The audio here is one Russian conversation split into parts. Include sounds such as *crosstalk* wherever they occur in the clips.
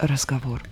разговор.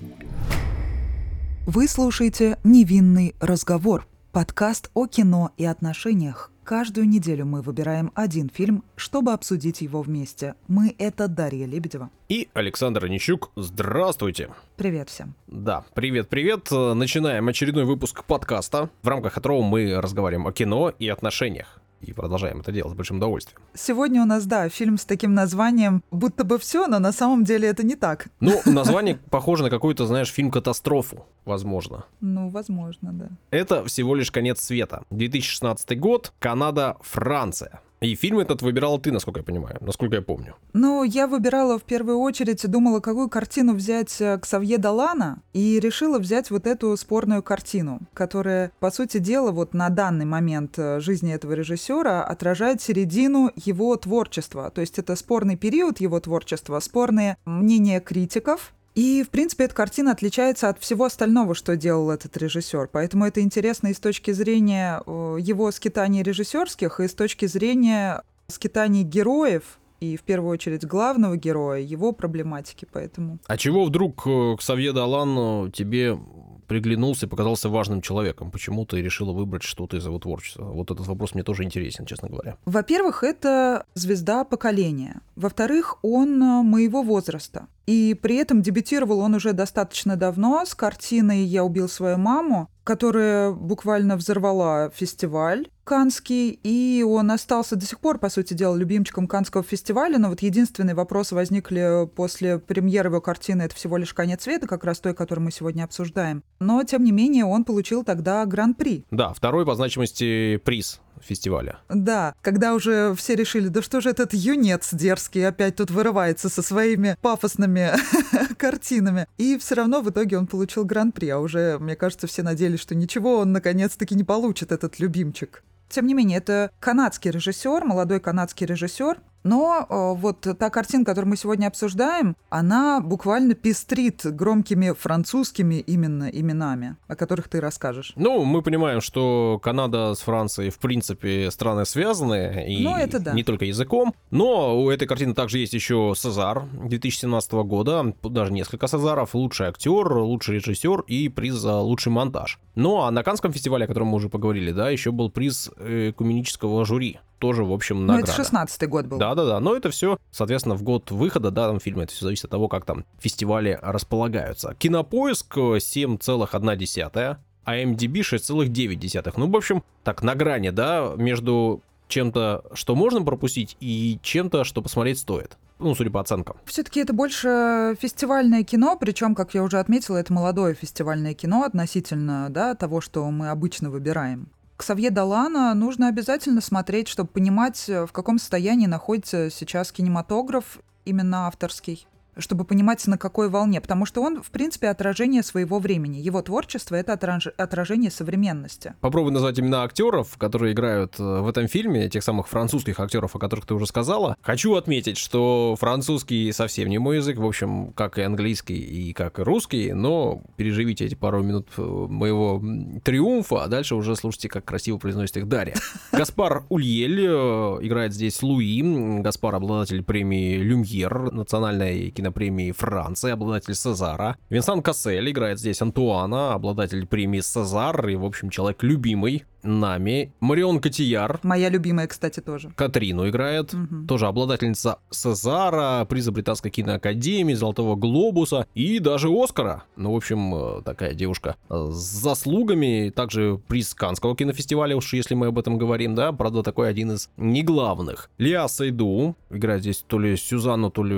Вы слушаете «Невинный разговор» – подкаст о кино и отношениях. Каждую неделю мы выбираем один фильм, чтобы обсудить его вместе. Мы — это Дарья Лебедева. И Александр Онищук. Здравствуйте. Привет всем. Да, привет-привет. Начинаем очередной выпуск подкаста, в рамках которого мы разговариваем о кино и отношениях и продолжаем это делать с большим удовольствием. Сегодня у нас, да, фильм с таким названием «Будто бы все, но на самом деле это не так». Ну, *laughs* название похоже на какой-то, знаешь, фильм-катастрофу, возможно. Ну, возможно, да. Это всего лишь конец света. 2016 год, Канада, Франция. И фильм этот выбирала ты, насколько я понимаю, насколько я помню. Ну, я выбирала в первую очередь, думала, какую картину взять э, к Савье Далана, и решила взять вот эту спорную картину, которая, по сути дела, вот на данный момент э, жизни этого режиссера отражает середину его творчества. То есть это спорный период его творчества, спорные мнения критиков, и, в принципе, эта картина отличается от всего остального, что делал этот режиссер. Поэтому это интересно и с точки зрения его скитаний режиссерских, и с точки зрения скитаний героев, и в первую очередь главного героя, его проблематики, поэтому... А чего вдруг э, к Савье Далан тебе приглянулся и показался важным человеком? Почему ты решила выбрать что-то из его творчества? Вот этот вопрос мне тоже интересен, честно говоря. Во-первых, это звезда поколения. Во-вторых, он э, моего возраста. И при этом дебютировал он уже достаточно давно с картиной «Я убил свою маму», которая буквально взорвала фестиваль Канский, и он остался до сих пор, по сути дела, любимчиком Канского фестиваля, но вот единственные вопросы возникли после премьеры его картины «Это всего лишь конец света», как раз той, которую мы сегодня обсуждаем. Но, тем не менее, он получил тогда гран-при. Да, второй по значимости приз фестиваля. Да, когда уже все решили, да что же этот юнец дерзкий опять тут вырывается со своими пафосными *laughs* картинами. И все равно в итоге он получил гран-при, а уже, мне кажется, все надеялись, что ничего он наконец-таки не получит, этот любимчик. Тем не менее, это канадский режиссер, молодой канадский режиссер, но э, вот та картина, которую мы сегодня обсуждаем, она буквально пестрит громкими французскими именно именами, о которых ты расскажешь. Ну, мы понимаем, что Канада с Францией, в принципе, страны связаны, и ну, это да. не только языком. Но у этой картины также есть еще Сезар 2017 года, даже несколько Сезаров, лучший актер, лучший режиссер и приз за лучший монтаж. Ну, а на Канском фестивале, о котором мы уже поговорили, да, еще был приз экуменического жюри тоже, в общем, награда. Ну, это 16 год был. Да-да-да, но это все, соответственно, в год выхода, да, там фильма, это все зависит от того, как там фестивали располагаются. Кинопоиск 7,1, а MDB 6,9. Ну, в общем, так, на грани, да, между чем-то, что можно пропустить, и чем-то, что посмотреть стоит. Ну, судя по оценкам. Все-таки это больше фестивальное кино, причем, как я уже отметила, это молодое фестивальное кино относительно да, того, что мы обычно выбираем. Ксавье Далана нужно обязательно смотреть, чтобы понимать, э, в каком состоянии находится сейчас кинематограф, именно авторский чтобы понимать, на какой волне, потому что он, в принципе, отражение своего времени. Его творчество — это отраж... отражение современности. Попробуй назвать имена актеров, которые играют э, в этом фильме, тех самых французских актеров, о которых ты уже сказала. Хочу отметить, что французский совсем не мой язык, в общем, как и английский, и как и русский, но переживите эти пару минут э, моего триумфа, а дальше уже слушайте, как красиво произносит их Дарья. *laughs* Гаспар Ульель э, играет здесь Луи. Гаспар — обладатель премии Люмьер, национальной кино премии Франции, обладатель Сезара. Винсан Кассель играет здесь Антуана, обладатель премии Сезар и, в общем, человек любимый нами. Марион Котияр. Моя любимая, кстати, тоже. Катрину играет. Угу. Тоже обладательница Сезара, приза Британской киноакадемии, Золотого Глобуса и даже Оскара. Ну, в общем, э, такая девушка с заслугами. Также приз Канского кинофестиваля, уж если мы об этом говорим, да. Правда, такой один из неглавных. Лиа Сайду играет здесь то ли Сюзанну, то ли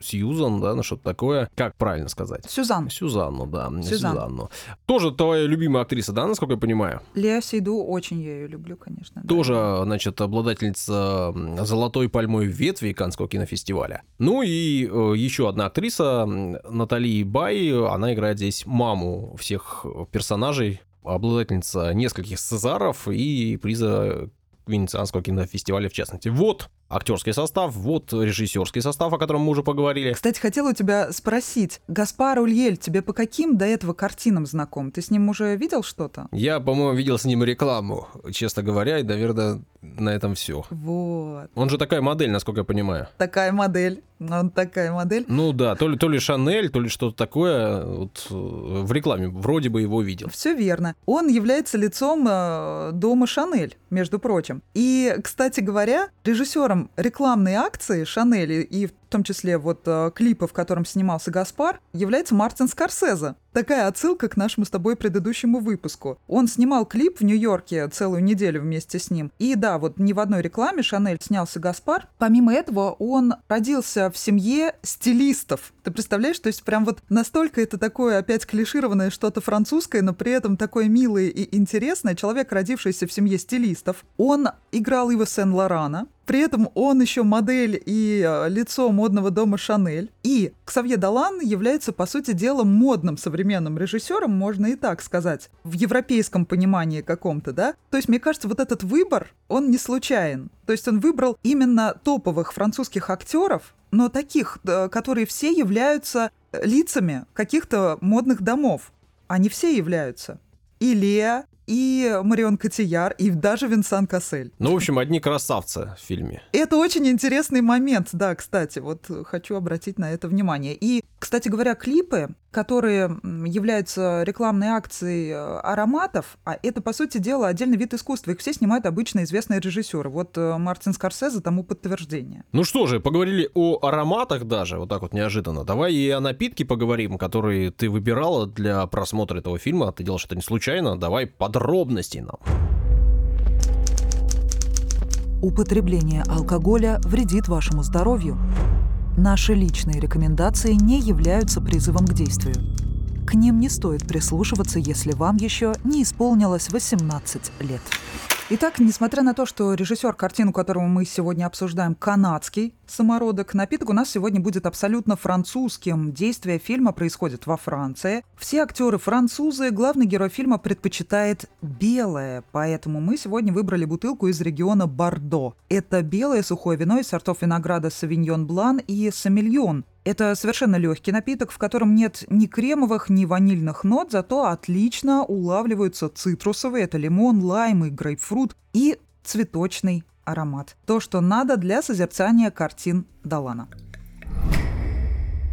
Сьюзан, да, на что-то такое. Как правильно сказать? Сюзан. Сюзанну, да. Сюзан. Сюзанну. Тоже твоя любимая актриса, да, насколько я понимаю? Лиа я Сейду очень я ее люблю, конечно. Тоже, да. значит, обладательница золотой пальмой ветви Канского кинофестиваля. Ну и э, еще одна актриса, Натали Бай, она играет здесь маму всех персонажей, обладательница нескольких Цезаров и приза Венецианского кинофестиваля в частности. Вот актерский состав, вот режиссерский состав, о котором мы уже поговорили. Кстати, хотела у тебя спросить, Гаспар Ульель тебе по каким до этого картинам знаком? Ты с ним уже видел что-то? Я, по-моему, видел с ним рекламу, честно говоря, и, наверное, на этом все. Вот. Он же такая модель, насколько я понимаю. Такая модель. Он такая модель. Ну да, то ли, то ли Шанель, то ли что-то такое. Вот э, в рекламе вроде бы его видел. Все верно. Он является лицом э, дома Шанель, между прочим. И, кстати говоря, режиссером рекламной акции Шанель и в том числе вот э, в котором снимался Гаспар, является Мартин Скорсезе. Такая отсылка к нашему с тобой предыдущему выпуску. Он снимал клип в Нью-Йорке целую неделю вместе с ним. И да, вот ни в одной рекламе Шанель снялся Гаспар. Помимо этого, он родился в семье стилистов. Ты представляешь, то есть прям вот настолько это такое опять клишированное что-то французское, но при этом такое милое и интересное. Человек, родившийся в семье стилистов. Он играл Ива Сен-Лорана, при этом он еще модель и э, лицо модного дома Шанель. И Ксавье Далан является, по сути дела, модным современным режиссером, можно и так сказать, в европейском понимании каком-то, да? То есть, мне кажется, вот этот выбор, он не случайен. То есть он выбрал именно топовых французских актеров, но таких, э, которые все являются лицами каких-то модных домов. Они все являются. И Леа, и Марион Котияр, и даже Винсан Кассель. Ну, в общем, одни красавцы в фильме. Это очень интересный момент, да, кстати, вот хочу обратить на это внимание. И, кстати говоря, клипы, которые являются рекламной акцией э, ароматов, а это, по сути дела, отдельный вид искусства. Их все снимают обычно известные режиссеры. Вот э, Мартин Скорсезе тому подтверждение. Ну что же, поговорили о ароматах даже, вот так вот неожиданно. Давай и о напитке поговорим, которые ты выбирала для просмотра этого фильма. Ты делал что-то не случайно. Давай подробностей нам. Употребление алкоголя вредит вашему здоровью. Наши личные рекомендации не являются призывом к действию. К ним не стоит прислушиваться, если вам еще не исполнилось 18 лет. Итак, несмотря на то, что режиссер, картину которого мы сегодня обсуждаем, канадский самородок, напиток у нас сегодня будет абсолютно французским. Действие фильма происходит во Франции. Все актеры французы, главный герой фильма предпочитает белое, поэтому мы сегодня выбрали бутылку из региона Бордо. Это белое сухое вино из сортов винограда Савиньон Блан и Самильон. Это совершенно легкий напиток, в котором нет ни кремовых, ни ванильных нот, зато отлично улавливаются цитрусовые, это лимон, лайм и грейпфрут, и цветочный аромат. То, что надо для созерцания картин Далана.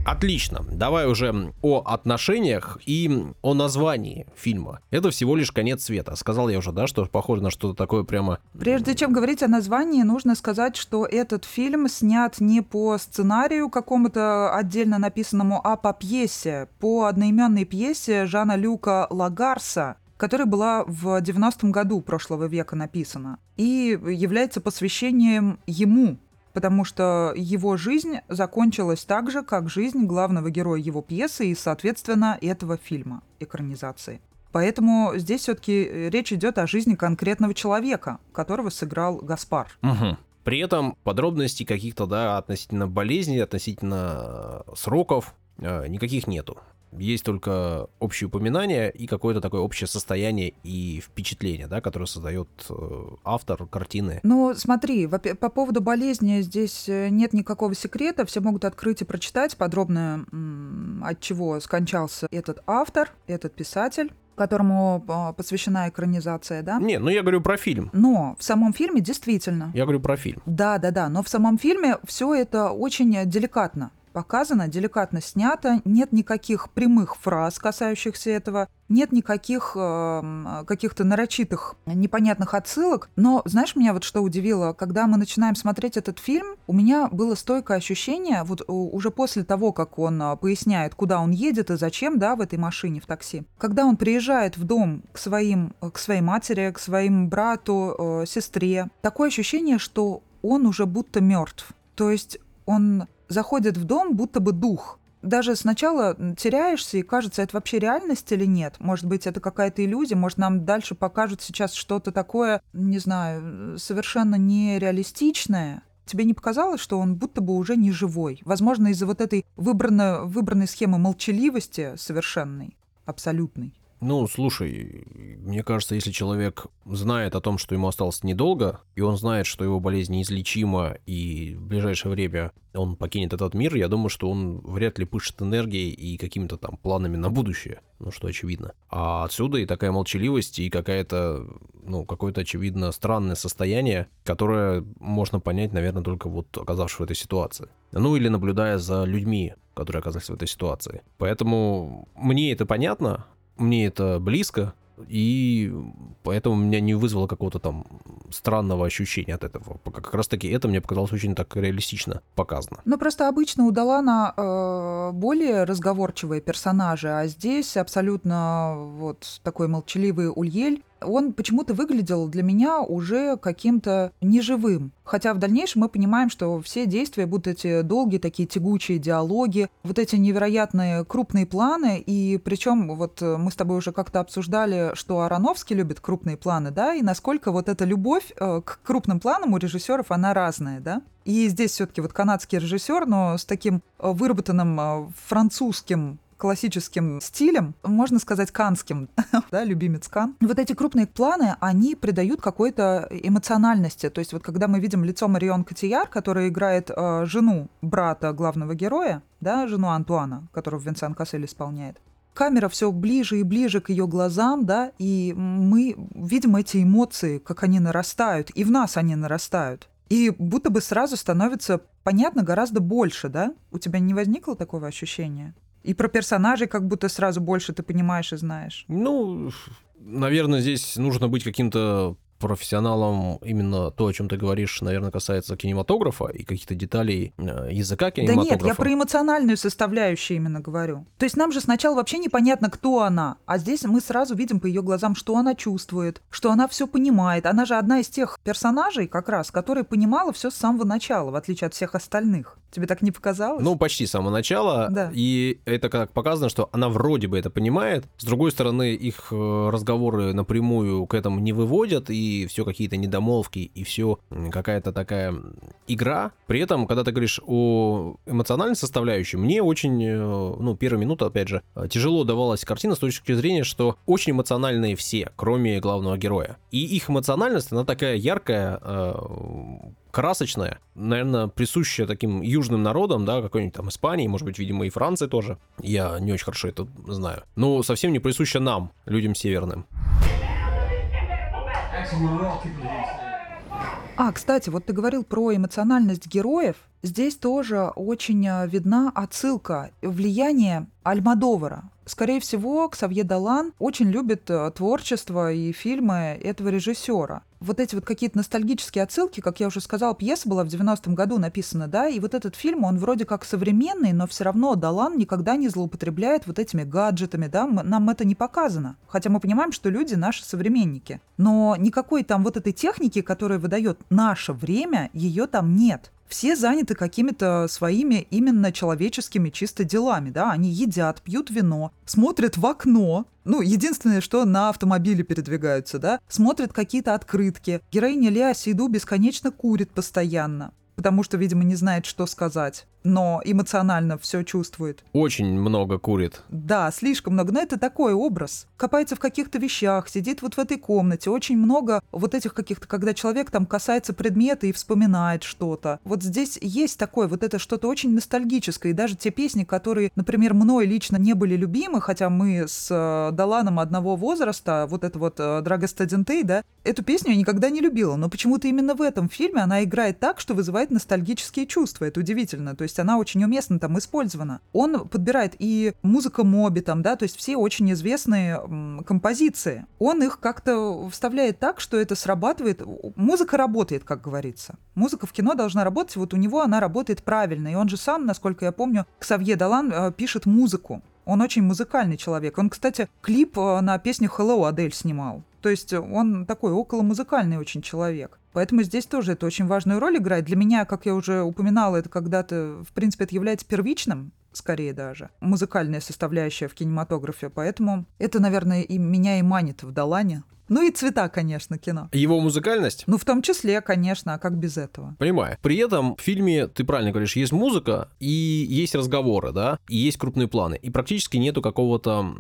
Отлично. Давай уже о отношениях и о названии фильма. Это всего лишь конец света. Сказал я уже, да, что похоже на что-то такое прямо... Прежде чем говорить о названии, нужно сказать, что этот фильм снят не по сценарию какому-то отдельно написанному, а по пьесе, по одноименной пьесе Жана Люка Лагарса, которая была в 90-м году прошлого века написана и является посвящением ему, потому что его жизнь закончилась так же, как жизнь главного героя его пьесы и, соответственно, этого фильма, экранизации. Поэтому здесь все-таки э, речь идет о жизни конкретного человека, которого сыграл Гаспар. Угу. При этом подробностей каких-то, да, относительно болезни, относительно э, сроков э, никаких нету есть только общие упоминания и какое-то такое общее состояние и впечатление, да, которое создает э, автор картины. Ну, смотри, по поводу болезни здесь э, нет никакого секрета, все могут открыть и прочитать подробно, от чего скончался этот автор, этот писатель которому а, посвящена экранизация, да? Не, ну я говорю про фильм. Но в самом фильме действительно. Я говорю про фильм. Да, да, да. Но в самом фильме все это очень деликатно показано, деликатно снято, нет никаких прямых фраз, касающихся этого, нет никаких э, каких-то нарочитых непонятных отсылок. Но знаешь, меня вот что удивило, когда мы начинаем смотреть этот фильм, у меня было стойкое ощущение, вот уже после того, как он а, поясняет, куда он едет и зачем, да, в этой машине, в такси, когда он приезжает в дом к своим, к своей матери, к своим брату, э, сестре, такое ощущение, что он уже будто мертв. То есть он заходит в дом будто бы дух. Даже сначала теряешься и кажется, это вообще реальность или нет. Может быть, это какая-то иллюзия, может, нам дальше покажут сейчас что-то такое, не знаю, совершенно нереалистичное. Тебе не показалось, что он будто бы уже не живой? Возможно, из-за вот этой выбранной, выбранной схемы молчаливости совершенной, абсолютной. Ну, слушай, мне кажется, если человек знает о том, что ему осталось недолго, и он знает, что его болезнь неизлечима, и в ближайшее время он покинет этот мир, я думаю, что он вряд ли пышет энергией и какими-то там планами на будущее, ну, что очевидно. А отсюда и такая молчаливость, и какая-то, ну, какое-то, очевидно, странное состояние, которое можно понять, наверное, только вот оказавшись в этой ситуации. Ну, или наблюдая за людьми, которые оказались в этой ситуации. Поэтому мне это понятно, мне это близко, и поэтому меня не вызвало какого-то там странного ощущения от этого. Как раз таки это мне показалось очень так реалистично показано. Ну, просто обычно у Далана э, более разговорчивые персонажи, а здесь абсолютно вот такой молчаливый Ульель, он почему-то выглядел для меня уже каким-то неживым. Хотя в дальнейшем мы понимаем, что все действия будут эти долгие такие тягучие диалоги, вот эти невероятные крупные планы, и причем вот мы с тобой уже как-то обсуждали, что Ароновский любит крупные планы, да, и насколько вот эта любовь э, к крупным планам у режиссеров, она разная, да. И здесь все-таки вот канадский режиссер, но с таким э, выработанным э, французским классическим стилем, можно сказать, канским, *laughs* да, любимец Кан. Вот эти крупные планы, они придают какой-то эмоциональности. То есть вот когда мы видим лицо Марион Котияр, которая играет э, жену брата главного героя, да, жену Антуана, которую Винсан Кассель исполняет, камера все ближе и ближе к ее глазам, да, и мы видим эти эмоции, как они нарастают, и в нас они нарастают. И будто бы сразу становится понятно гораздо больше, да? У тебя не возникло такого ощущения? И про персонажей как будто сразу больше ты понимаешь и знаешь. Ну, наверное, здесь нужно быть каким-то профессионалом именно то, о чем ты говоришь, наверное, касается кинематографа и каких-то деталей э, языка кинематографа. Да нет, я про эмоциональную составляющую именно говорю. То есть нам же сначала вообще непонятно, кто она, а здесь мы сразу видим по ее глазам, что она чувствует, что она все понимает. Она же одна из тех персонажей, как раз, которая понимала все с самого начала, в отличие от всех остальных. Тебе так не показалось? Ну, почти с самого начала. Да. И это как показано, что она вроде бы это понимает. С другой стороны, их э, разговоры напрямую к этому не выводят, и все какие-то недомолвки, и все какая-то такая игра. При этом, когда ты говоришь о эмоциональной составляющей, мне очень, э, ну, первая минута, опять же, тяжело давалась картина с точки зрения, что очень эмоциональные все, кроме главного героя. И их эмоциональность, она такая яркая, э, красочная, наверное, присущая таким южным народам, да, какой-нибудь там Испании, может быть, видимо, и Франции тоже. Я не очень хорошо это знаю. Но совсем не присуща нам, людям северным. А, кстати, вот ты говорил про эмоциональность героев. Здесь тоже очень э, видна отсылка, влияние Альмадовара. Скорее всего, Ксавье Далан очень любит э, творчество и фильмы этого режиссера. Вот эти вот какие-то ностальгические отсылки, как я уже сказала, пьеса была в 90-м году написана, да, и вот этот фильм, он вроде как современный, но все равно Далан никогда не злоупотребляет вот этими гаджетами, да, нам это не показано. Хотя мы понимаем, что люди наши современники. Но никакой там вот этой техники, которая выдает наше время, ее там нет все заняты какими-то своими именно человеческими чисто делами, да, они едят, пьют вино, смотрят в окно, ну, единственное, что на автомобиле передвигаются, да, смотрят какие-то открытки. Героиня Леа Сейду бесконечно курит постоянно потому что, видимо, не знает, что сказать, но эмоционально все чувствует. Очень много курит. Да, слишком много. Но это такой образ. Копается в каких-то вещах, сидит вот в этой комнате. Очень много вот этих каких-то, когда человек там касается предмета и вспоминает что-то. Вот здесь есть такое, вот это что-то очень ностальгическое. И даже те песни, которые, например, мной лично не были любимы, хотя мы с э, Даланом одного возраста, вот это вот э, Драга Стадентей, да, эту песню я никогда не любила. Но почему-то именно в этом фильме она играет так, что вызывает ностальгические чувства. Это удивительно. То есть она очень уместно там использована. Он подбирает и музыка Моби там, да, то есть все очень известные композиции. Он их как-то вставляет так, что это срабатывает. Музыка работает, как говорится. Музыка в кино должна работать, вот у него она работает правильно. И он же сам, насколько я помню, Ксавье Далан э, пишет музыку. Он очень музыкальный человек. Он, кстати, клип э, на песню Hello Адель снимал. То есть он такой около музыкальный очень человек. Поэтому здесь тоже это очень важную роль играет. Для меня, как я уже упоминала, это когда-то, в принципе, это является первичным, скорее даже, музыкальная составляющая в кинематографе. Поэтому это, наверное, и меня и манит в Далане. Ну и цвета, конечно, кино. Его музыкальность? Ну, в том числе, конечно, а как без этого? Понимаю. При этом в фильме, ты правильно говоришь, есть музыка и есть разговоры, да, и есть крупные планы. И практически нету какого-то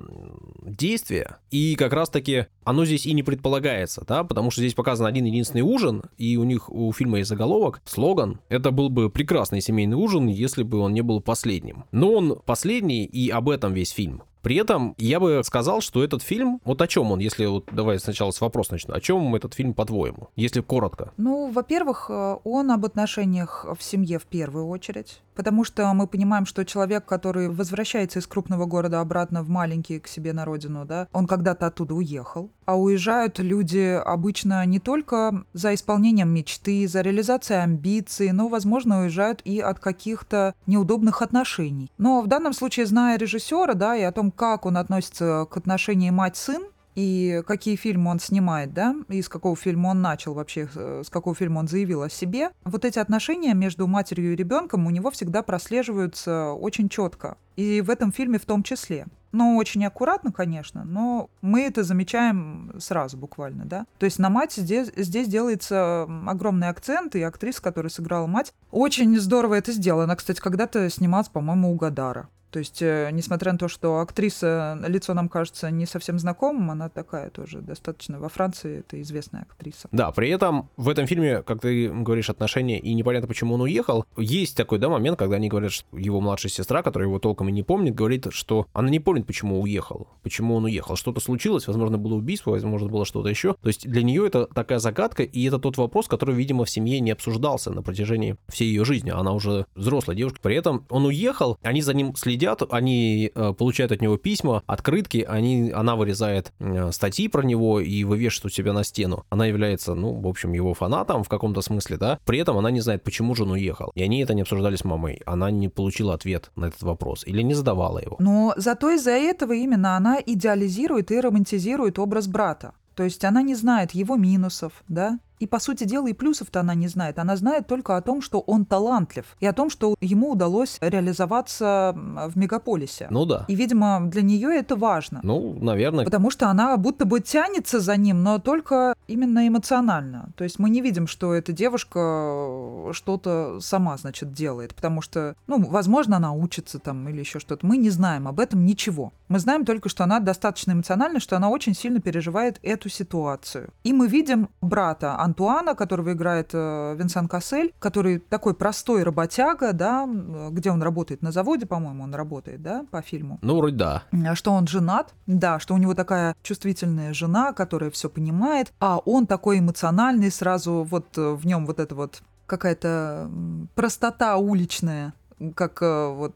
действия. И как раз-таки оно здесь и не предполагается, да, потому что здесь показан один единственный ужин, и у них у фильма есть заголовок, слоган. Это был бы прекрасный семейный ужин, если бы он не был последним. Но он последний, и об этом весь фильм. При этом я бы сказал, что этот фильм, вот о чем он, если вот давай сначала с вопроса начну, о чем этот фильм по-твоему, если коротко? Ну, во-первых, э, он об отношениях в семье в первую очередь. Потому что мы понимаем, что человек, который возвращается из крупного города обратно в маленький к себе на родину, да, он когда-то оттуда уехал. А уезжают люди обычно не только за исполнением мечты, за реализацией амбиций, но, возможно, уезжают и от каких-то неудобных отношений. Но в данном случае, зная режиссера, да, и о том, как он относится к отношению мать-сын, и какие фильмы он снимает, да, и с какого фильма он начал вообще, э, с какого фильма он заявил о себе, вот эти отношения между матерью и ребенком у него всегда прослеживаются очень четко. И в этом фильме в том числе. Но очень аккуратно, конечно, но мы это замечаем сразу буквально, да. То есть на мать здесь, здесь делается огромный акцент, и актриса, которая сыграла мать, очень здорово это сделала. Она, кстати, когда-то снималась, по-моему, у Гадара. То есть, э, несмотря на то, что актриса, лицо нам кажется не совсем знакомым, она такая тоже достаточно во Франции, это известная актриса. Да, при этом в этом фильме, как ты говоришь, отношения, и непонятно, почему он уехал, есть такой, да, момент, когда они говорят, что его младшая сестра, которая его толком и не помнит, говорит, что она не помнит, почему уехал, почему он уехал. Что-то случилось, возможно, было убийство, возможно, было что-то еще. То есть для нее это такая загадка, и это тот вопрос, который, видимо, в семье не обсуждался на протяжении всей ее жизни. Она уже взрослая девушка. При этом он уехал, они за ним следят, сидят, они э, получают от него письма, открытки, они, она вырезает э, статьи про него и вывешивает у себя на стену. Она является, ну, в общем, его фанатом в каком-то смысле, да. При этом она не знает, почему же он уехал. И они это не обсуждали с мамой. Она не получила ответ на этот вопрос или не задавала его. Но зато из-за этого именно она идеализирует и романтизирует образ брата. То есть она не знает его минусов, да, и, по сути дела, и плюсов-то она не знает. Она знает только о том, что он талантлив, и о том, что ему удалось реализоваться в мегаполисе. Ну да. И, видимо, для нее это важно. Ну, наверное. Потому что она будто бы тянется за ним, но только именно эмоционально. То есть мы не видим, что эта девушка что-то сама, значит, делает. Потому что, ну, возможно, она учится там или еще что-то. Мы не знаем об этом ничего. Мы знаем только, что она достаточно эмоциональна, что она очень сильно переживает эту ситуацию. И мы видим брата Антуана, которого играет э, Винсан Кассель, который такой простой работяга, да, где он работает на заводе, по-моему, он работает, да, по фильму. Ну, вроде да. Что он женат, да, что у него такая чувствительная жена, которая все понимает, а он такой эмоциональный, сразу вот э, в нем вот это вот какая-то простота уличная как э, вот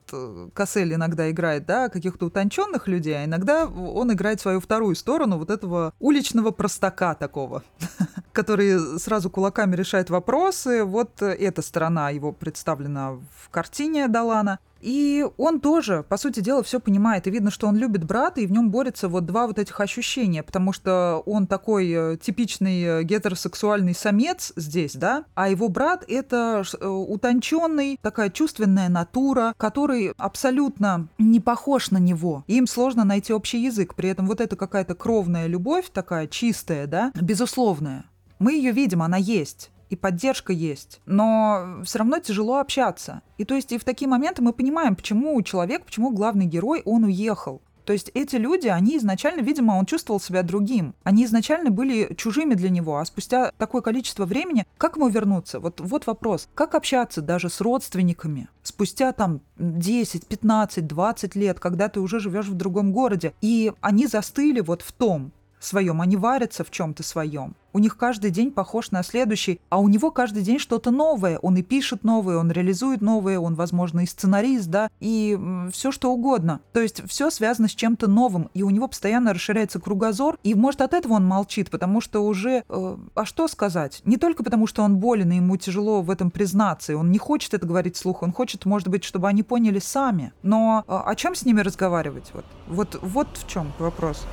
Кассель иногда играет, да, каких-то утонченных людей, а иногда он играет свою вторую сторону вот этого уличного простака такого, *laughs* который сразу кулаками решает вопросы. Вот эта сторона его представлена в картине Далана. И он тоже, по сути дела, все понимает. И видно, что он любит брата, и в нем борются вот два вот этих ощущения, потому что он такой э, типичный э, гетеросексуальный самец здесь, да, а его брат это э, утонченный, такая чувственная натура, который абсолютно не похож на него. Им сложно найти общий язык. При этом вот эта какая-то кровная любовь, такая чистая, да, безусловная. Мы ее видим, она есть и поддержка есть, но все равно тяжело общаться. И то есть и в такие моменты мы понимаем, почему человек, почему главный герой, он уехал. То есть эти люди, они изначально, видимо, он чувствовал себя другим. Они изначально были чужими для него, а спустя такое количество времени, как ему вернуться? Вот, вот вопрос. Как общаться даже с родственниками? Спустя там 10, 15, 20 лет, когда ты уже живешь в другом городе, и они застыли вот в том, своем, они варятся в чем-то своем. У них каждый день похож на следующий, а у него каждый день что-то новое. Он и пишет новое, он реализует новое, он, возможно, и сценарист, да, и все что угодно. То есть все связано с чем-то новым, и у него постоянно расширяется кругозор, и, может, от этого он молчит, потому что уже... Э, а что сказать? Не только потому, что он болен, и ему тяжело в этом признаться, и он не хочет это говорить вслух, он хочет, может быть, чтобы они поняли сами. Но э, о чем с ними разговаривать? Вот, вот, вот в чем вопрос.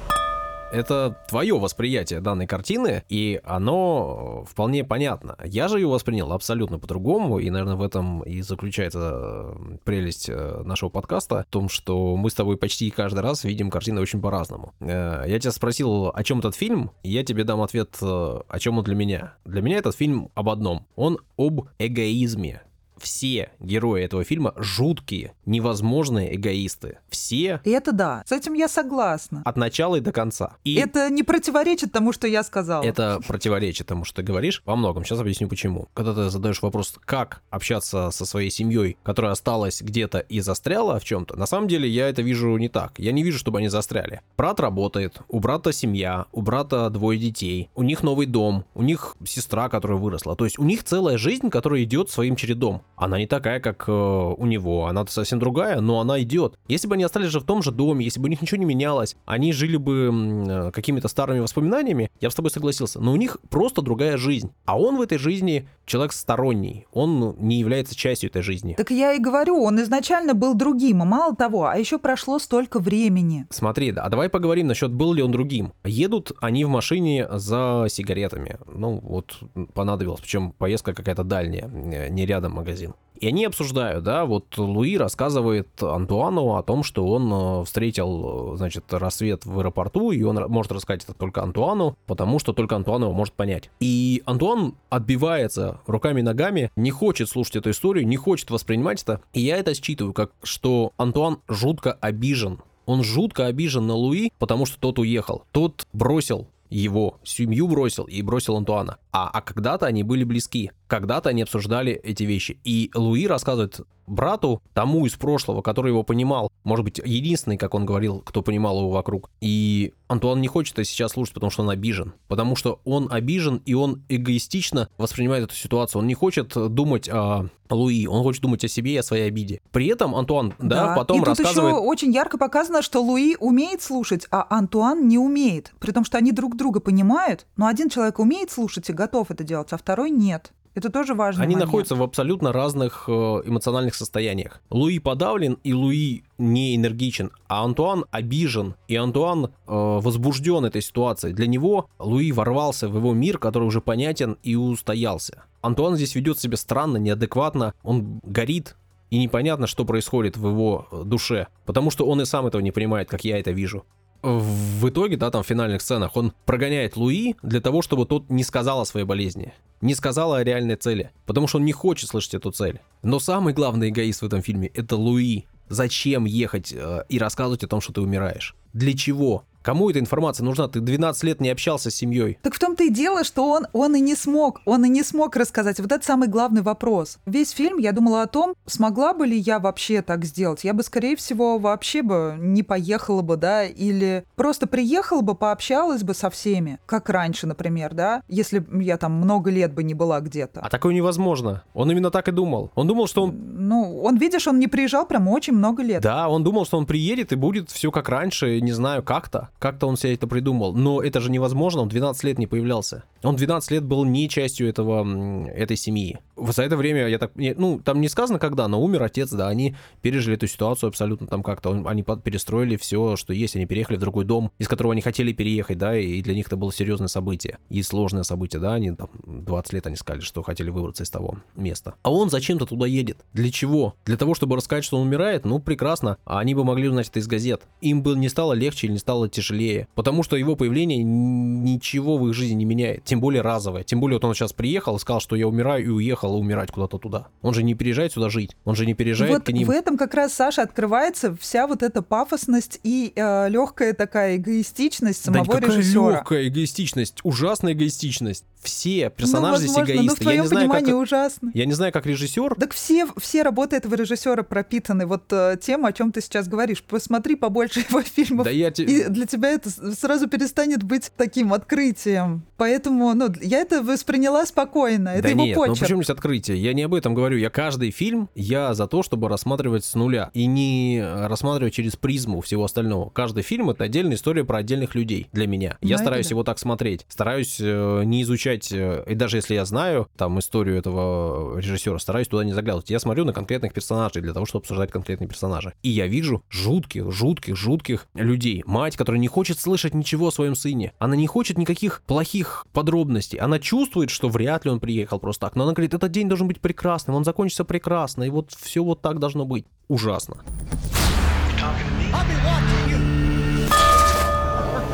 Это твое восприятие данной картины, и оно вполне понятно. Я же ее воспринял абсолютно по-другому, и, наверное, в этом и заключается э, прелесть э, нашего подкаста, в том, что мы с тобой почти каждый раз видим картины очень по-разному. Э, я тебя спросил, о чем этот фильм, и я тебе дам ответ, о чем он для меня. Для меня этот фильм об одном. Он об эгоизме все герои этого фильма жуткие, невозможные эгоисты. Все. И это да, с этим я согласна. От начала и до конца. И это не противоречит тому, что я сказал. Это противоречит тому, что ты говоришь. Во многом. Сейчас объясню почему. Когда ты задаешь вопрос, как общаться со своей семьей, которая осталась где-то и застряла в чем-то, на самом деле я это вижу не так. Я не вижу, чтобы они застряли. Брат работает, у брата семья, у брата двое детей, у них новый дом, у них сестра, которая выросла. То есть у них целая жизнь, которая идет своим чередом она не такая, как э, у него, она совсем другая, но она идет. Если бы они остались же в том же доме, если бы у них ничего не менялось, они жили бы э, какими-то старыми воспоминаниями, я бы с тобой согласился, но у них просто другая жизнь. А он в этой жизни человек сторонний, он не является частью этой жизни. Так я и говорю, он изначально был другим, и мало того, а еще прошло столько времени. Смотри, а давай поговорим насчет, был ли он другим. Едут они в машине за сигаретами. Ну, вот понадобилось, причем поездка какая-то дальняя, не рядом магазин. И они обсуждают, да, вот Луи рассказывает Антуану о том, что он э, встретил, э, значит, рассвет в аэропорту, и он может рассказать это только Антуану, потому что только Антуан его может понять. И Антуан отбивается руками и ногами, не хочет слушать эту историю, не хочет воспринимать это. И я это считываю как, что Антуан жутко обижен он жутко обижен на Луи, потому что тот уехал. Тот бросил его семью бросил и бросил Антуана. А, а когда-то они были близки. Когда-то они обсуждали эти вещи. И Луи рассказывает брату, тому из прошлого, который его понимал, может быть, единственный, как он говорил, кто понимал его вокруг. И Антуан не хочет это сейчас слушать, потому что он обижен. Потому что он обижен, и он эгоистично воспринимает эту ситуацию. Он не хочет думать о Луи, он хочет думать о себе и о своей обиде. При этом Антуан, да, да потом и тут рассказывает... еще очень ярко показано, что Луи умеет слушать, а Антуан не умеет. При том, что они друг друга понимают, но один человек умеет слушать и готов это делать, а второй нет. Это тоже важно. Они момент. находятся в абсолютно разных э, эмоциональных состояниях. Луи подавлен, и Луи не энергичен, а Антуан обижен, и Антуан э, возбужден этой ситуацией. Для него Луи ворвался в его мир, который уже понятен и устоялся. Антуан здесь ведет себя странно, неадекватно, он горит, и непонятно, что происходит в его э, душе, потому что он и сам этого не понимает, как я это вижу в итоге, да, там в финальных сценах, он прогоняет Луи для того, чтобы тот не сказал о своей болезни, не сказал о реальной цели, потому что он не хочет слышать эту цель. Но самый главный эгоист в этом фильме — это Луи. Зачем ехать э, и рассказывать о том, что ты умираешь? Для чего? Кому эта информация нужна? Ты 12 лет не общался с семьей. Так в том-то и дело, что он, он и не смог, он и не смог рассказать. Вот это самый главный вопрос. Весь фильм я думала о том, смогла бы ли я вообще так сделать. Я бы, скорее всего, вообще бы не поехала бы, да, или просто приехала бы, пообщалась бы со всеми, как раньше, например, да, если я там много лет бы не была где-то. А такое невозможно. Он именно так и думал. Он думал, что он... Ну, он, видишь, он не приезжал прям очень много лет. Да, он думал, что он приедет и будет все как раньше, не знаю, как-то. Как-то он себе это придумал. Но это же невозможно, он 12 лет не появлялся. Он 12 лет был не частью этого, этой семьи. За это время, я так, ну, там не сказано когда, но умер отец, да, они пережили эту ситуацию абсолютно там как-то, они перестроили все, что есть, они переехали в другой дом, из которого они хотели переехать, да, и для них это было серьезное событие, и сложное событие, да, они там 20 лет они сказали, что хотели выбраться из того места. А он зачем-то туда едет. Для чего? Для того, чтобы рассказать, что он умирает? Ну, прекрасно. А они бы могли узнать это из газет. Им бы не стало легче или не стало тяжелее, потому что его появление ничего в их жизни не меняет, тем более разовое. Тем более вот он сейчас приехал и сказал, что я умираю и уехал умирать куда-то туда. Он же не переезжает сюда жить, он же не переезжает вот к ним. в этом как раз, Саша, открывается вся вот эта пафосность и э, легкая такая эгоистичность самого да режиссера. легкая эгоистичность, ужасная эгоистичность. Все персонажи ну, возможно, здесь эгоисты. Но в твоем я не знаю, понимании как, ужасно. Я не знаю, как режиссер. Так все, все работы этого режиссера пропитаны вот э, тем, о чем ты сейчас говоришь. Посмотри побольше его фильмов. Да я. И для тебя это сразу перестанет быть таким открытием. Поэтому, ну, я это восприняла спокойно. Это да его нет, почерк. ну почему здесь открытие? Я не об этом говорю. Я каждый фильм, я за то, чтобы рассматривать с нуля. И не рассматривать через призму всего остального. Каждый фильм — это отдельная история про отдельных людей для меня. Я Ну, стараюсь его так смотреть. Стараюсь э, не изучать изучать, э, и даже если я знаю там историю этого режиссера, стараюсь туда не заглядывать. Я смотрю на конкретных персонажей для того, чтобы обсуждать конкретные персонажи. И я вижу жутких, жутких, жутких людей. Мать, которая не хочет слышать ничего о своем сыне. Она не хочет никаких плохих подробностей. Она чувствует, что вряд ли он приехал просто так. Но она говорит, этот день должен быть прекрасным, он закончится прекрасно, и вот все вот так должно быть. Ужасно.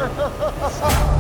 *laughs*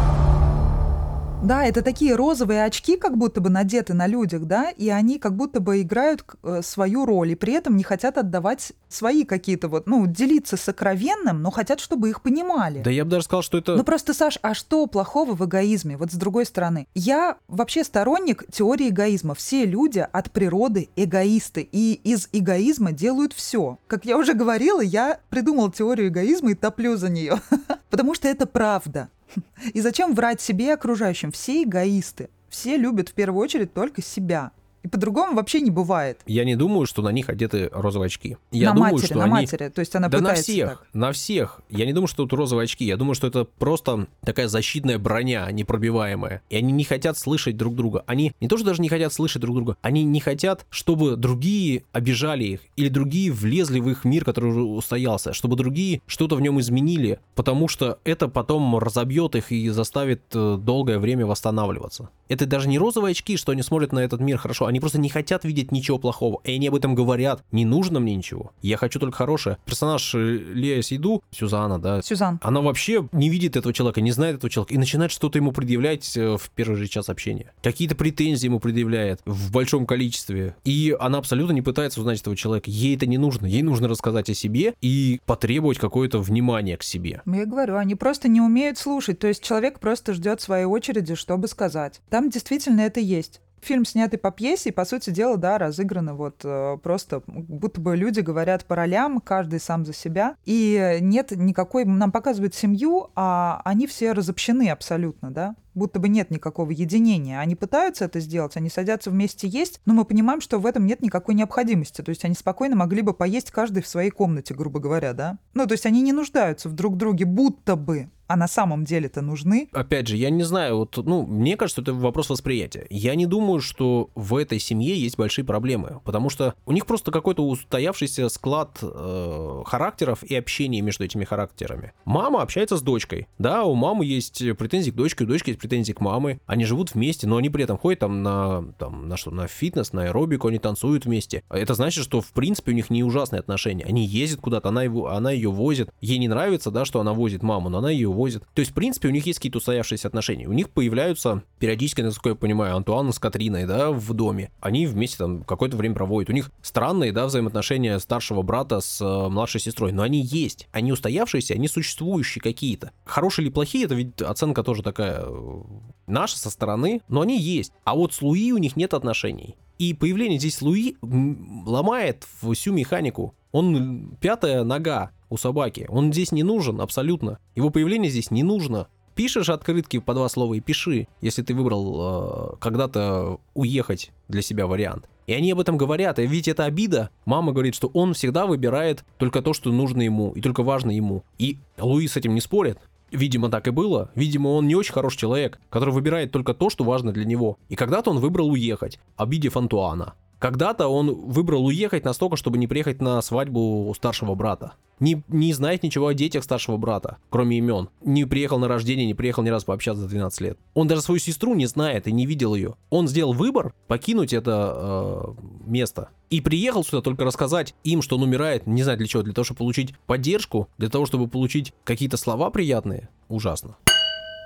Да, это такие розовые очки, как будто бы надеты на людях, да, и они как будто бы играют э, свою роль, и при этом не хотят отдавать свои какие-то вот, ну, делиться сокровенным, но хотят, чтобы их понимали. Да я бы даже сказал, что это... Ну просто, Саш, а что плохого в эгоизме? Вот с другой стороны, я вообще сторонник теории эгоизма. Все люди от природы эгоисты, и из эгоизма делают все. Как я уже говорила, я придумал теорию эгоизма и топлю за нее. *laughs* Потому что это правда. *laughs* И зачем врать себе и окружающим? Все эгоисты. Все любят в первую очередь только себя. И по-другому вообще не бывает. Я не думаю, что на них одеты розовые очки. Я на думаю, матери, что на они... матери. То есть она Да на пытается всех, так. на всех. Я не думаю, что это розовые очки. Я думаю, что это просто такая защитная броня, непробиваемая. И они не хотят слышать друг друга. Они не то, что даже не хотят слышать друг друга, они не хотят, чтобы другие обижали их, или другие влезли в их мир, который уже устоялся, чтобы другие что-то в нем изменили, потому что это потом разобьет их и заставит э, долгое время восстанавливаться. Это даже не розовые очки, что они смотрят на этот мир хорошо, они просто не хотят видеть ничего плохого, и они об этом говорят. Не нужно мне ничего, я хочу только хорошее. Персонаж э, Лея Сейду, Сюзанна, да, Сюзан. она вообще не видит этого человека, не знает этого человека и начинает что-то ему предъявлять э, в первый же час общения. Какие-то претензии ему предъявляет в большом количестве. И она абсолютно не пытается узнать этого человека. Ей это не нужно. Ей нужно рассказать о себе и потребовать какое-то внимание к себе. Ну, Я говорю, они просто не умеют слушать. То есть человек просто ждет своей очереди, чтобы сказать. Там действительно это есть. Фильм, снятый по пьесе, и, по сути дела, да, разыграно вот э, просто, будто бы люди говорят по ролям, каждый сам за себя, и нет никакой, нам показывают семью, а они все разобщены абсолютно, да, будто бы нет никакого единения. Они пытаются это сделать, они садятся вместе есть, но мы понимаем, что в этом нет никакой необходимости. То есть они спокойно могли бы поесть каждый в своей комнате, грубо говоря, да? Ну, то есть они не нуждаются в друг друге, будто бы, а на самом деле-то нужны. Опять же, я не знаю, вот, ну, мне кажется, это вопрос восприятия. Я не думаю, что в этой семье есть большие проблемы, потому что у них просто какой-то устоявшийся склад э, характеров и общения между этими характерами. Мама общается с дочкой, да, у мамы есть претензии к дочке, у дочки есть претензии к маме, они живут вместе, но они при этом ходят там на, там, на что, на фитнес, на аэробику, они танцуют вместе. Это значит, что в принципе у них не ужасные отношения. Они ездят куда-то, она, его, она ее возит. Ей не нравится, да, что она возит маму, но она ее возит. То есть, в принципе, у них есть какие-то устоявшиеся отношения. У них появляются периодически, насколько я понимаю, Антуан с Катриной, да, в доме. Они вместе там какое-то время проводят. У них странные, да, взаимоотношения старшего брата с э, младшей сестрой, но они есть. Они устоявшиеся, они существующие какие-то. Хорошие или плохие, это ведь оценка тоже такая э, наша со стороны, но они есть. А вот с Луи у них нет отношений. И появление здесь Луи ломает всю механику. Он пятая нога у собаки. Он здесь не нужен абсолютно. Его появление здесь не нужно. Пишешь открытки по два слова и пиши, если ты выбрал э, когда-то уехать для себя вариант. И они об этом говорят, и ведь это обида. Мама говорит, что он всегда выбирает только то, что нужно ему, и только важно ему. И Луи с этим не спорит. Видимо, так и было. Видимо, он не очень хороший человек, который выбирает только то, что важно для него. И когда-то он выбрал уехать, обидев Антуана. Когда-то он выбрал уехать настолько, чтобы не приехать на свадьбу у старшего брата. Не, не знает ничего о детях старшего брата, кроме имен. Не приехал на рождение, не приехал ни раз пообщаться за 12 лет. Он даже свою сестру не знает и не видел ее. Он сделал выбор покинуть это э, место. И приехал сюда только рассказать им, что он умирает, не знаю для чего, для того, чтобы получить поддержку, для того, чтобы получить какие-то слова приятные. Ужасно.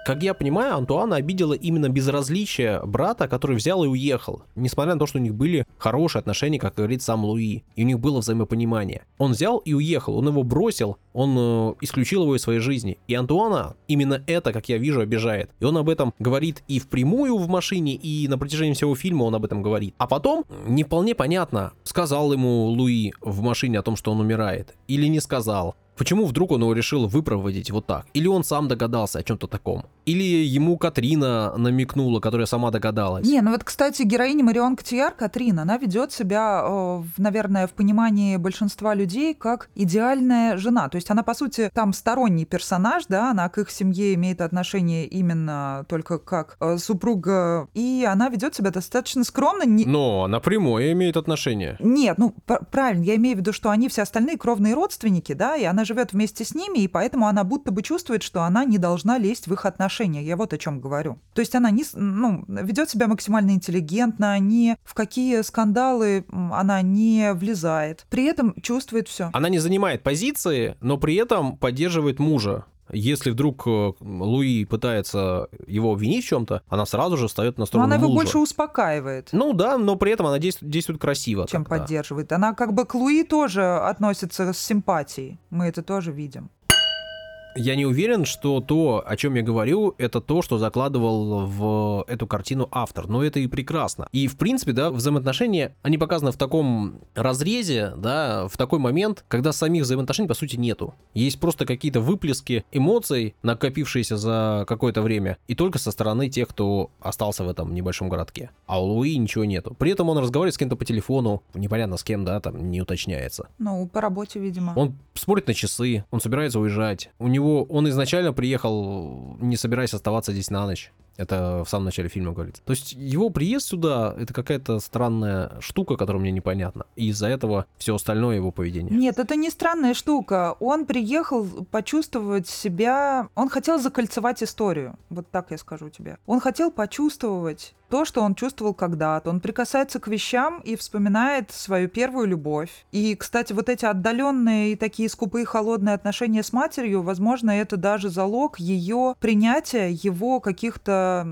Как я понимаю, Антуана обидела именно безразличие брата, который взял и уехал. Несмотря на то, что у них были хорошие отношения, как говорит сам Луи, и у них было взаимопонимание. Он взял и уехал, он его бросил, он э, исключил его из своей жизни. И Антуана именно это, как я вижу, обижает. И он об этом говорит и впрямую в машине, и на протяжении всего фильма он об этом говорит. А потом, не вполне понятно, сказал ему Луи в машине о том, что он умирает, или не сказал. Почему вдруг он его решил выпроводить вот так? Или он сам догадался о чем-то таком? Или ему Катрина намекнула, которая сама догадалась? Не, ну вот, кстати, героиня Марион Котияр, Катрина, она ведет себя, э, наверное, в понимании большинства людей как идеальная жена. То есть она, по сути, там сторонний персонаж, да, она к их семье имеет отношение именно только как э, супруга, и она ведет себя достаточно скромно. Но она прямое имеет отношение. Нет, ну правильно, я имею в виду, что они все остальные кровные родственники, да, и она живет вместе с ними, и поэтому она будто бы чувствует, что она не должна лезть в их отношения. Я вот о чем говорю. То есть она не, ну, ведет себя максимально интеллигентно, не в какие скандалы она не влезает. При этом чувствует все. Она не занимает позиции, но при этом поддерживает мужа. Если вдруг э, Луи пытается его обвинить в чем-то, она сразу же встает на сторону Но она его мужа. больше успокаивает. Ну да, но при этом она действует, действует красиво. Чем поддерживает. Она как бы к Луи тоже относится с симпатией. Мы это тоже видим. Я не уверен, что то, о чем я говорю, это то, что закладывал в эту картину автор. Но это и прекрасно. И, в принципе, да, взаимоотношения, они показаны в таком разрезе, да, в такой момент, когда самих взаимоотношений, по сути, нету. Есть просто какие-то выплески эмоций, накопившиеся за какое-то время, и только со стороны тех, кто остался в этом небольшом городке. А у Луи ничего нету. При этом он разговаривает с кем-то по телефону, непонятно с кем, да, там не уточняется. Ну, по работе, видимо. Он смотрит на часы, он собирается уезжать. У него него он изначально приехал, не собираясь оставаться здесь на ночь. Это в самом начале фильма говорится. То есть его приезд сюда — это какая-то странная штука, которая мне непонятна. И из-за этого все остальное его поведение. Нет, это не странная штука. Он приехал почувствовать себя... Он хотел закольцевать историю. Вот так я скажу тебе. Он хотел почувствовать то, что он чувствовал когда-то. Он прикасается к вещам и вспоминает свою первую любовь. И, кстати, вот эти отдаленные и такие скупые холодные отношения с матерью, возможно, это даже залог ее принятия, его каких-то,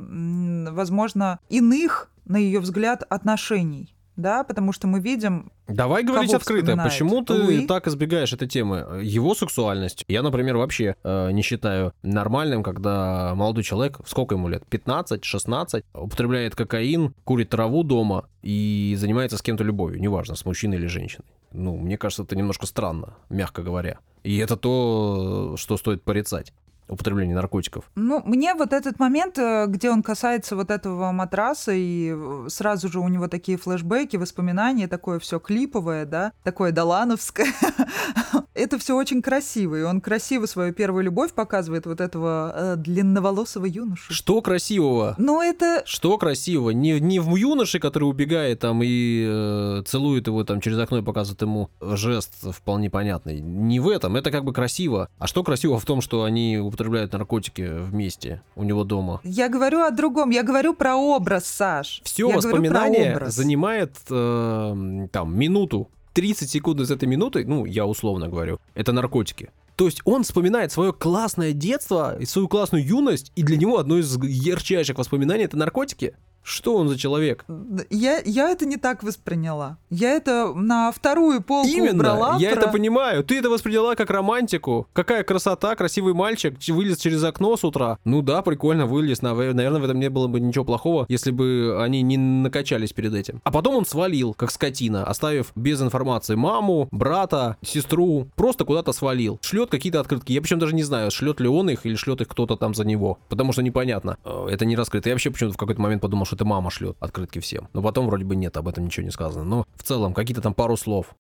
возможно, иных, на ее взгляд, отношений да, потому что мы видим Давай говорить открыто. Почему ты Луи? так избегаешь этой темы? Его сексуальность. Я, например, вообще э, не считаю нормальным, когда молодой человек, сколько ему лет, 15-16, употребляет кокаин, курит траву дома и занимается с кем-то любовью, неважно, с мужчиной или женщиной. Ну, мне кажется, это немножко странно, мягко говоря. И это то, что стоит порицать употребления наркотиков. Ну, мне вот этот момент, э, где он касается вот этого матраса, и э, сразу же у него такие флешбеки, воспоминания, такое все клиповое, да, такое долановское. *laughs* Это все очень красиво, и он красиво свою первую любовь показывает вот этого э, длинноволосого юношу. Что красивого? Ну, это... Что красивого? Не, не в юноше, который убегает там и э, целует его там через окно и показывает ему жест вполне понятный. Не в этом, это как бы красиво. А что красиво в том, что они употребляют наркотики вместе у него дома. Я говорю о другом, я говорю про образ, Саш. Все я воспоминание занимает э, там минуту. 30 секунд из этой минуты, ну, я условно говорю, это наркотики. То есть он вспоминает свое классное детство и свою классную юность, и для него одно из ярчайших воспоминаний это наркотики. Что он за человек? Я, я это не так восприняла. Я это на вторую полку Именно, убрала. я про... это понимаю. Ты это восприняла как романтику. Какая красота, красивый мальчик, вылез через окно с утра. Ну да, прикольно вылез. Наверное, в этом не было бы ничего плохого, если бы они не накачались перед этим. А потом он свалил, как скотина, оставив без информации маму, брата, сестру. Просто куда-то свалил. Шлет какие-то открытки. Я причем даже не знаю, шлет ли он их или шлет их кто-то там за него. Потому что непонятно. Э, это не раскрыто. Я вообще почему-то в какой-то момент подумал, что что это мама шлет открытки всем. Но потом вроде бы нет, об этом ничего не сказано. Но в целом какие-то там пару слов.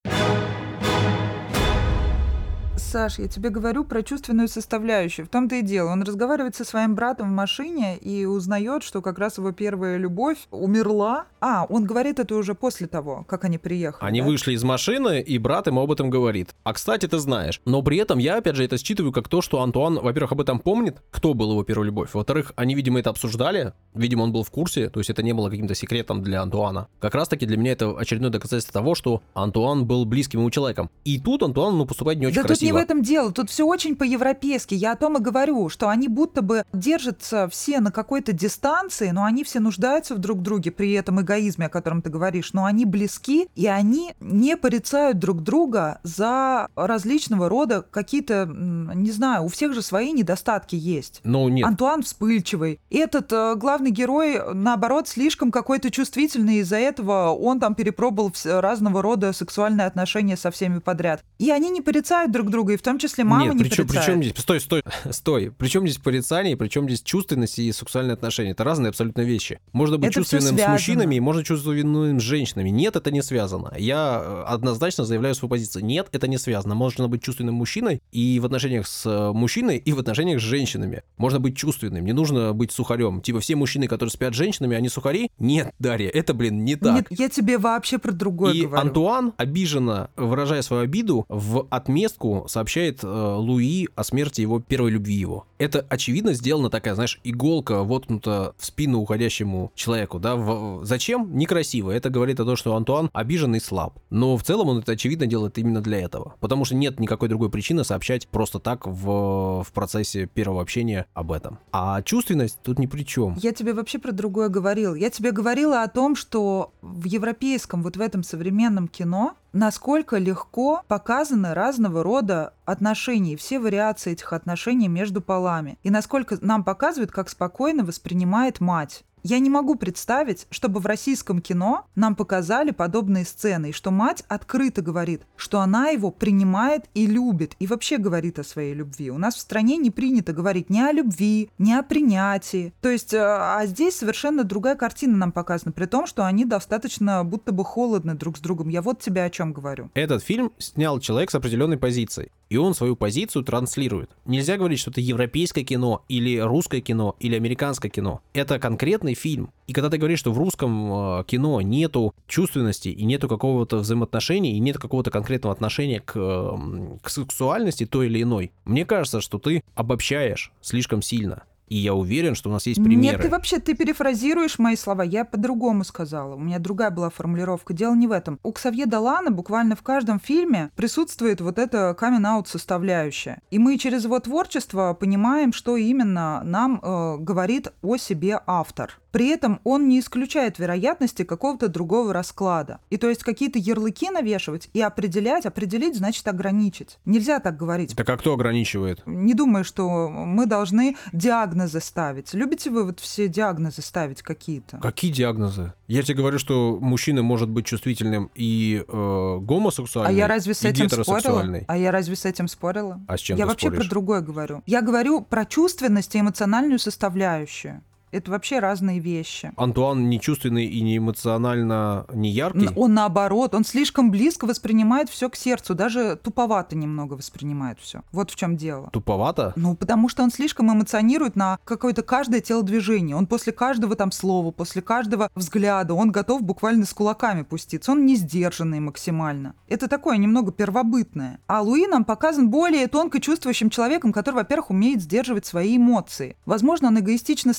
Саш, я тебе говорю про чувственную составляющую. В том-то и дело. Он разговаривает со своим братом в машине и узнает, что как раз его первая любовь умерла. А, он говорит это уже после того, как они приехали. Они да? вышли из машины, и брат ему об этом говорит. А, кстати, ты знаешь. Но при этом я, опять же, это считываю как то, что Антуан, во-первых, об этом помнит, кто был его первой любовь. Во-вторых, они, видимо, это обсуждали. Видимо, он был в курсе. То есть это не было каким-то секретом для Антуана. Как раз-таки для меня это очередное доказательство того, что Антуан был близким ему человеком. И тут Антуан, ну, поступает не очень да красиво. Этом дело. Тут все очень по-европейски. Я о том и говорю, что они будто бы держатся все на какой-то дистанции, но они все нуждаются в друг друге при этом эгоизме, о котором ты говоришь, но они близки, и они не порицают друг друга за различного рода какие-то, не знаю, у всех же свои недостатки есть. Ну, нет. Антуан вспыльчивый. Этот э, главный герой, наоборот, слишком какой-то чувствительный, из-за этого он там перепробовал разного рода сексуальные отношения со всеми подряд. И они не порицают друг друга, и в том числе мама Нет, не причем, порицает. причем здесь, стой, стой, *laughs* стой, причем здесь порицание, причем здесь чувственность и сексуальные отношения, это разные абсолютно вещи. Можно быть Это чувственным с мужчинами, и можно чувственным с женщинами. Нет, это не связано. Я э, однозначно заявляю свою позицию. Нет, это не связано. Можно быть чувственным мужчиной и в отношениях с э, мужчиной, и в отношениях с женщинами. Можно быть чувственным, не нужно быть сухарем. Типа все мужчины, которые спят с женщинами, они сухари? Нет, Дарья, это, блин, не так. Нет, я тебе вообще про другое И говорю. Антуан, обиженно выражая свою обиду, в отместку сообщает э, Луи о смерти его первой любви его. Это, очевидно, сделана такая, знаешь, иголка воткнута в спину уходящему человеку, да? В- зачем? Некрасиво. Это говорит о том, что Антуан обижен и слаб. Но в целом он это, очевидно, делает именно для этого. Потому что нет никакой другой причины сообщать просто так в, в процессе первого общения об этом. А чувственность тут ни при чем. Я тебе вообще про другое говорил. Я тебе говорила о том, что в европейском, вот в этом современном кино, насколько легко показаны разного рода отношения, все вариации этих отношений между полами. И насколько нам показывают, как спокойно воспринимает мать. Я не могу представить, чтобы в российском кино нам показали подобные сцены, и что мать открыто говорит, что она его принимает и любит, и вообще говорит о своей любви. У нас в стране не принято говорить ни о любви, ни о принятии. То есть, э, а здесь совершенно другая картина нам показана, при том, что они достаточно будто бы холодны друг с другом. Я вот тебе о чем говорю. Этот фильм снял человек с определенной позицией, и он свою позицию транслирует. Нельзя говорить, что это европейское кино, или русское кино, или американское кино. Это конкретный фильм. И когда ты говоришь, что в русском э, кино нету чувственности, и нету какого-то взаимоотношения, и нет какого-то конкретного отношения к, э, к сексуальности той или иной, мне кажется, что ты обобщаешь слишком сильно. И я уверен, что у нас есть примеры. Нет, ты вообще ты перефразируешь мои слова. Я по-другому сказала. У меня другая была формулировка. Дело не в этом. У Ксавье Далана буквально в каждом фильме присутствует вот эта камин-аут составляющая. И мы через его творчество понимаем, что именно нам э, говорит о себе автор. При этом он не исключает вероятности какого-то другого расклада. И то есть какие-то ярлыки навешивать и определять, определить значит ограничить. Нельзя так говорить. Так а кто ограничивает? Не думаю, что мы должны диагнозы ставить. Любите вы вот все диагнозы ставить какие-то? Какие диагнозы? Я тебе говорю, что мужчина может быть чувствительным и э, гомосексуальным, А я разве с и этим спорила? А я разве с этим спорила? А с чем я вообще споришь? про другое говорю. Я говорю про чувственность и эмоциональную составляющую. Это вообще разные вещи. Антуан не чувственный и не эмоционально не яркий. Он наоборот, он слишком близко воспринимает все к сердцу, даже туповато немного воспринимает все. Вот в чем дело. Туповато? Ну, потому что он слишком эмоционирует на какое-то каждое телодвижение. Он после каждого там слова, после каждого взгляда, он готов буквально с кулаками пуститься. Он не сдержанный максимально. Это такое немного первобытное. А Луи нам показан более тонко чувствующим человеком, который, во-первых, умеет сдерживать свои эмоции. Возможно, он эгоистично с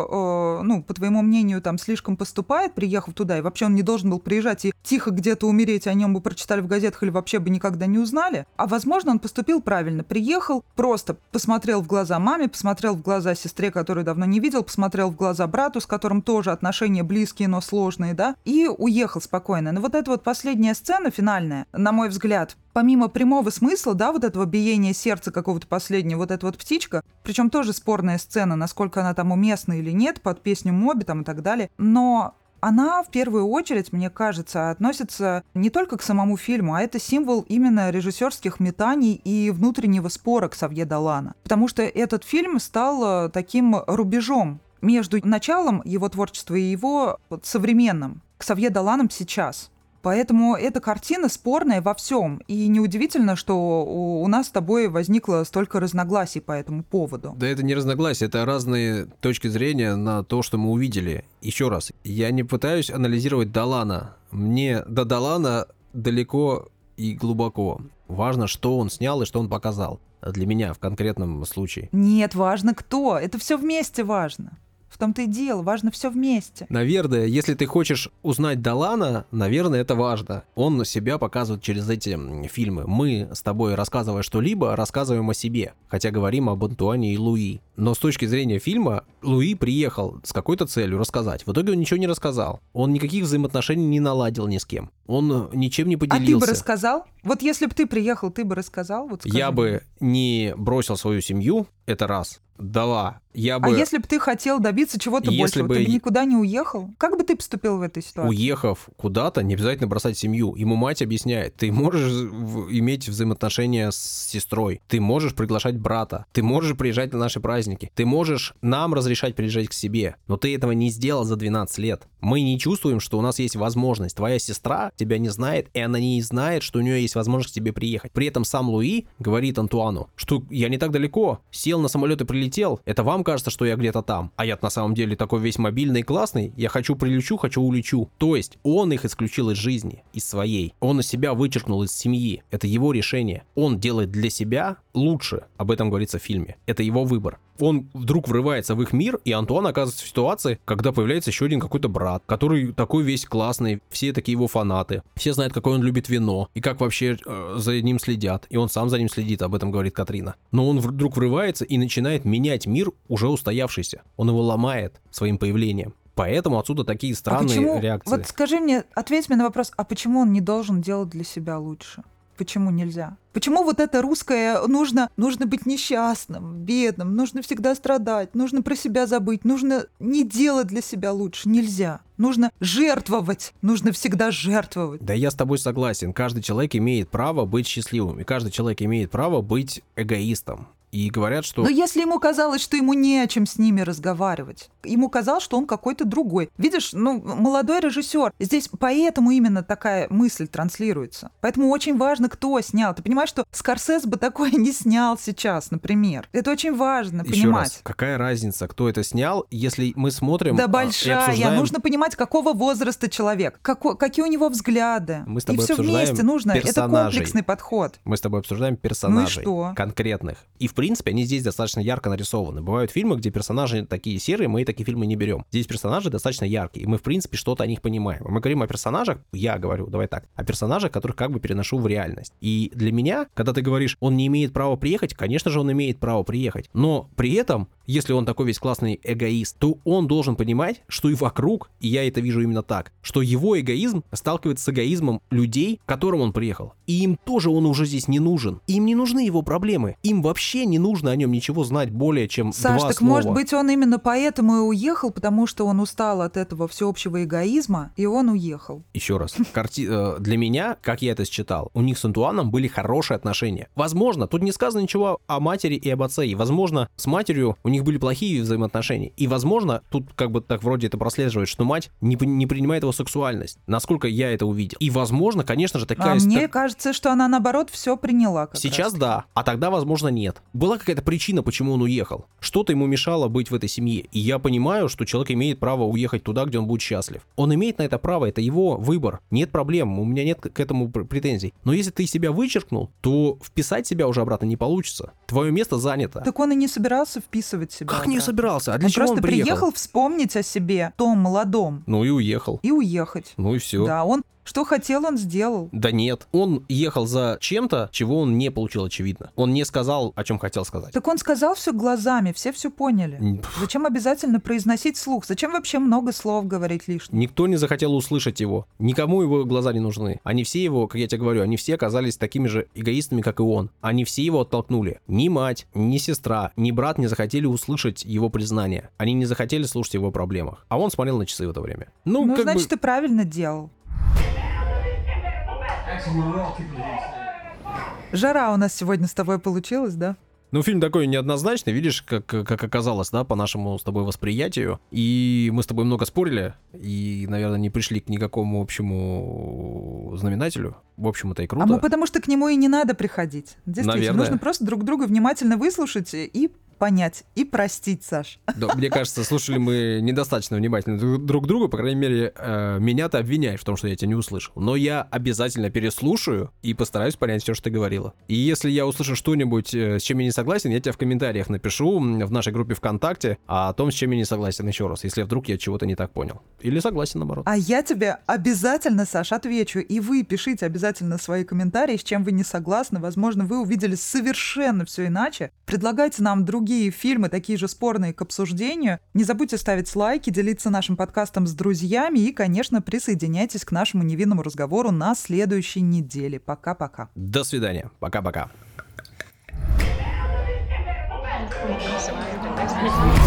э, ну, по твоему мнению, там слишком поступает, приехав туда, и вообще он не должен был приезжать и тихо где-то умереть, о нем бы прочитали в газетах или вообще бы никогда не узнали. А возможно, он поступил правильно. Приехал, просто посмотрел в глаза маме, посмотрел в глаза сестре, которую давно не видел, посмотрел в глаза брату, с которым тоже отношения близкие, но сложные, да, и уехал спокойно. Но вот эта вот последняя сцена финальная, на мой взгляд, помимо прямого смысла, да, вот этого биения сердца какого-то последнего, вот эта вот птичка, причем тоже спорная сцена, насколько она там уместна или нет, под песню Моби там и так далее, но она в первую очередь, мне кажется, относится не только к самому фильму, а это символ именно режиссерских метаний и внутреннего спора к Савье Далана. Потому что этот фильм стал э, таким рубежом между началом его творчества и его вот, современным, к Савье Даланом сейчас. Поэтому эта картина спорная во всем. И неудивительно, что у, нас с тобой возникло столько разногласий по этому поводу. Да это не разногласия, это разные точки зрения на то, что мы увидели. Еще раз, я не пытаюсь анализировать Далана. Мне до Далана далеко и глубоко. Важно, что он снял и что он показал. Для меня в конкретном случае. Нет, важно кто. Это все вместе важно. В том-то и дело, важно все вместе. Наверное, если ты хочешь узнать Далана, наверное, это важно. Он себя показывает через эти фильмы. Мы с тобой, рассказывая что-либо, рассказываем о себе, хотя говорим об Антуане и Луи. Но с точки зрения фильма, Луи приехал с какой-то целью рассказать. В итоге он ничего не рассказал. Он никаких взаимоотношений не наладил ни с кем. Он ничем не А ты поделился. бы рассказал? Вот если бы ты приехал, ты бы рассказал? Вот скажи Я бы не бросил свою семью, это раз. Дала, я бы... А если бы ты хотел добиться чего-то большего, бы ты бы никуда не уехал? Как бы ты поступил в этой ситуации? Уехав куда-то, не обязательно бросать семью. Ему мать объясняет, ты можешь иметь взаимоотношения с сестрой, ты можешь приглашать брата, ты можешь приезжать на наши праздники, ты можешь нам разрешать приезжать к себе, но ты этого не сделал за 12 лет. Мы не чувствуем, что у нас есть возможность. Твоя сестра тебя не знает, и она не знает, что у нее есть возможность к тебе приехать. При этом сам Луи говорит Антуану, что я не так далеко, сел на самолет и прилетел, это вам кажется, что я где-то там, а я на самом деле такой весь мобильный и классный, я хочу прилечу, хочу улечу. То есть он их исключил из жизни, из своей. Он из себя вычеркнул из семьи. Это его решение. Он делает для себя лучше. Об этом говорится в фильме. Это его выбор. Он вдруг врывается в их мир, и Антуан оказывается в ситуации, когда появляется еще один какой-то брат, который такой весь классный, все такие его фанаты, все знают, какое он любит вино, и как вообще э, за ним следят, и он сам за ним следит, об этом говорит Катрина. Но он вдруг врывается и начинает менять мир, уже устоявшийся. Он его ломает своим появлением. Поэтому отсюда такие а странные почему, реакции. вот скажи мне, ответь мне на вопрос, а почему он не должен делать для себя лучше? Почему нельзя? Почему вот это русское нужно, нужно быть несчастным, бедным, нужно всегда страдать, нужно про себя забыть, нужно не делать для себя лучше, нельзя. Нужно жертвовать, нужно всегда жертвовать. Да я с тобой согласен. Каждый человек имеет право быть счастливым, и каждый человек имеет право быть эгоистом. И говорят, что... Но если ему казалось, что ему не о чем с ними разговаривать, ему казалось, что он какой-то другой. Видишь, ну, молодой режиссер, здесь поэтому именно такая мысль транслируется. Поэтому очень важно, кто снял. Ты понимаешь, что Скорсес бы такое не снял сейчас, например. Это очень важно Еще понимать. раз, какая разница, кто это снял, если мы смотрим Да а, и большая, обсуждаем- нужно понимать, какого возраста человек, како- какие у него взгляды. Мы с и тобой все обсуждаем вместе нужно. Это персонажей. комплексный подход. Мы с тобой обсуждаем персонажей Ну что? конкретных. И, в принципе, они здесь достаточно ярко нарисованы. Бывают фильмы, где персонажи такие серые, мы такие фильмы не берем. Здесь персонажи достаточно яркие, и мы, в принципе, что-то о них понимаем. Мы говорим о персонажах, я говорю, давай так, о персонажах, которых как бы переношу в реальность. И для меня, когда ты говоришь, он не имеет права приехать, конечно же, он имеет право приехать. Но при этом, если он такой весь классный эгоист, то он должен понимать, что и вокруг, и я это вижу именно так, что его эгоизм сталкивается с эгоизмом людей, к которым он приехал. И им тоже он уже здесь не нужен. Им не нужны его проблемы. Им вообще не нужно о нем ничего знать более, чем Саш, два так слова. может быть он именно поэтому и уехал, потому что он устал от этого всеобщего эгоизма, и он уехал. Еще раз, карти... э, для меня, как я это считал, у них с Антуаном были хорошие отношения. Возможно, тут не сказано ничего о матери и об отце, и, возможно, с матерью у них были плохие взаимоотношения. И, возможно, тут как бы так вроде это прослеживает, что мать не, не принимает его сексуальность, насколько я это увидел. И, возможно, конечно же, такая... а мне так- кажется, что она наоборот все приняла. Сейчас раз. да, а тогда, возможно, нет. Была какая-то причина, почему он уехал. Что-то ему мешало быть в этой семье. И я понимаю, что человек имеет право уехать туда, где он будет счастлив. Он имеет на это право, это его выбор. Нет проблем, у меня нет к этому пр- претензий. Но если ты себя вычеркнул, то вписать себя уже обратно не получится. Твое место занято. Так он и не собирался вписывать себя. как не обратно. собирался? А для Он чего просто он приехал? приехал вспомнить о себе, том молодом, Ну и уехал. и уехать. Ну и все. Да, он что хотел, он сделал. Да нет, он ехал за чем-то, чего он не получил, очевидно. Он не сказал, о чем хотел сказать. Так он сказал все глазами, все все поняли. Зачем обязательно произносить слух? Зачем вообще много слов говорить лишних? Никто не захотел услышать его. Никому его глаза не нужны. Они все его, как я тебе говорю, они все оказались такими же эгоистами, как и он. Они все его оттолкнули. Ни мать, ни сестра, ни брат не захотели услышать его признание. Они не захотели слушать его о проблемах. А он смотрел на часы в это время. Ну, Ну, как значит, бы... ты правильно делал. Жара у нас сегодня с тобой получилась, да? Ну, фильм такой неоднозначный, видишь, как, как оказалось, да, по нашему с тобой восприятию. И мы с тобой много спорили, и, наверное, не пришли к никакому общему знаменателю. В общем, это и круто. А мы потому что к нему и не надо приходить. Действительно, Наверное. нужно просто друг друга внимательно выслушать и понять, и простить, Саш. Да, мне кажется, слушали мы недостаточно внимательно друг друг другу, по крайней мере, э, меня ты обвиняешь в том, что я тебя не услышал. Но я обязательно переслушаю и постараюсь понять все, что ты говорила. И если я услышу что-нибудь, э, с чем я не согласен, я тебе в комментариях напишу в нашей группе ВКонтакте о том, с чем я не согласен еще раз, если вдруг я чего-то не так понял. Или согласен, наоборот. А я тебе обязательно, Саш, отвечу. И вы пишите обязательно свои комментарии, с чем вы не согласны. Возможно, вы увидели совершенно все иначе. Предлагайте нам другие фильмы, такие же спорные к обсуждению. Не забудьте ставить лайки, делиться нашим подкастом с друзьями и, конечно, присоединяйтесь к нашему невинному разговору на следующей неделе. Пока-пока. До свидания. Пока-пока. Been смешно.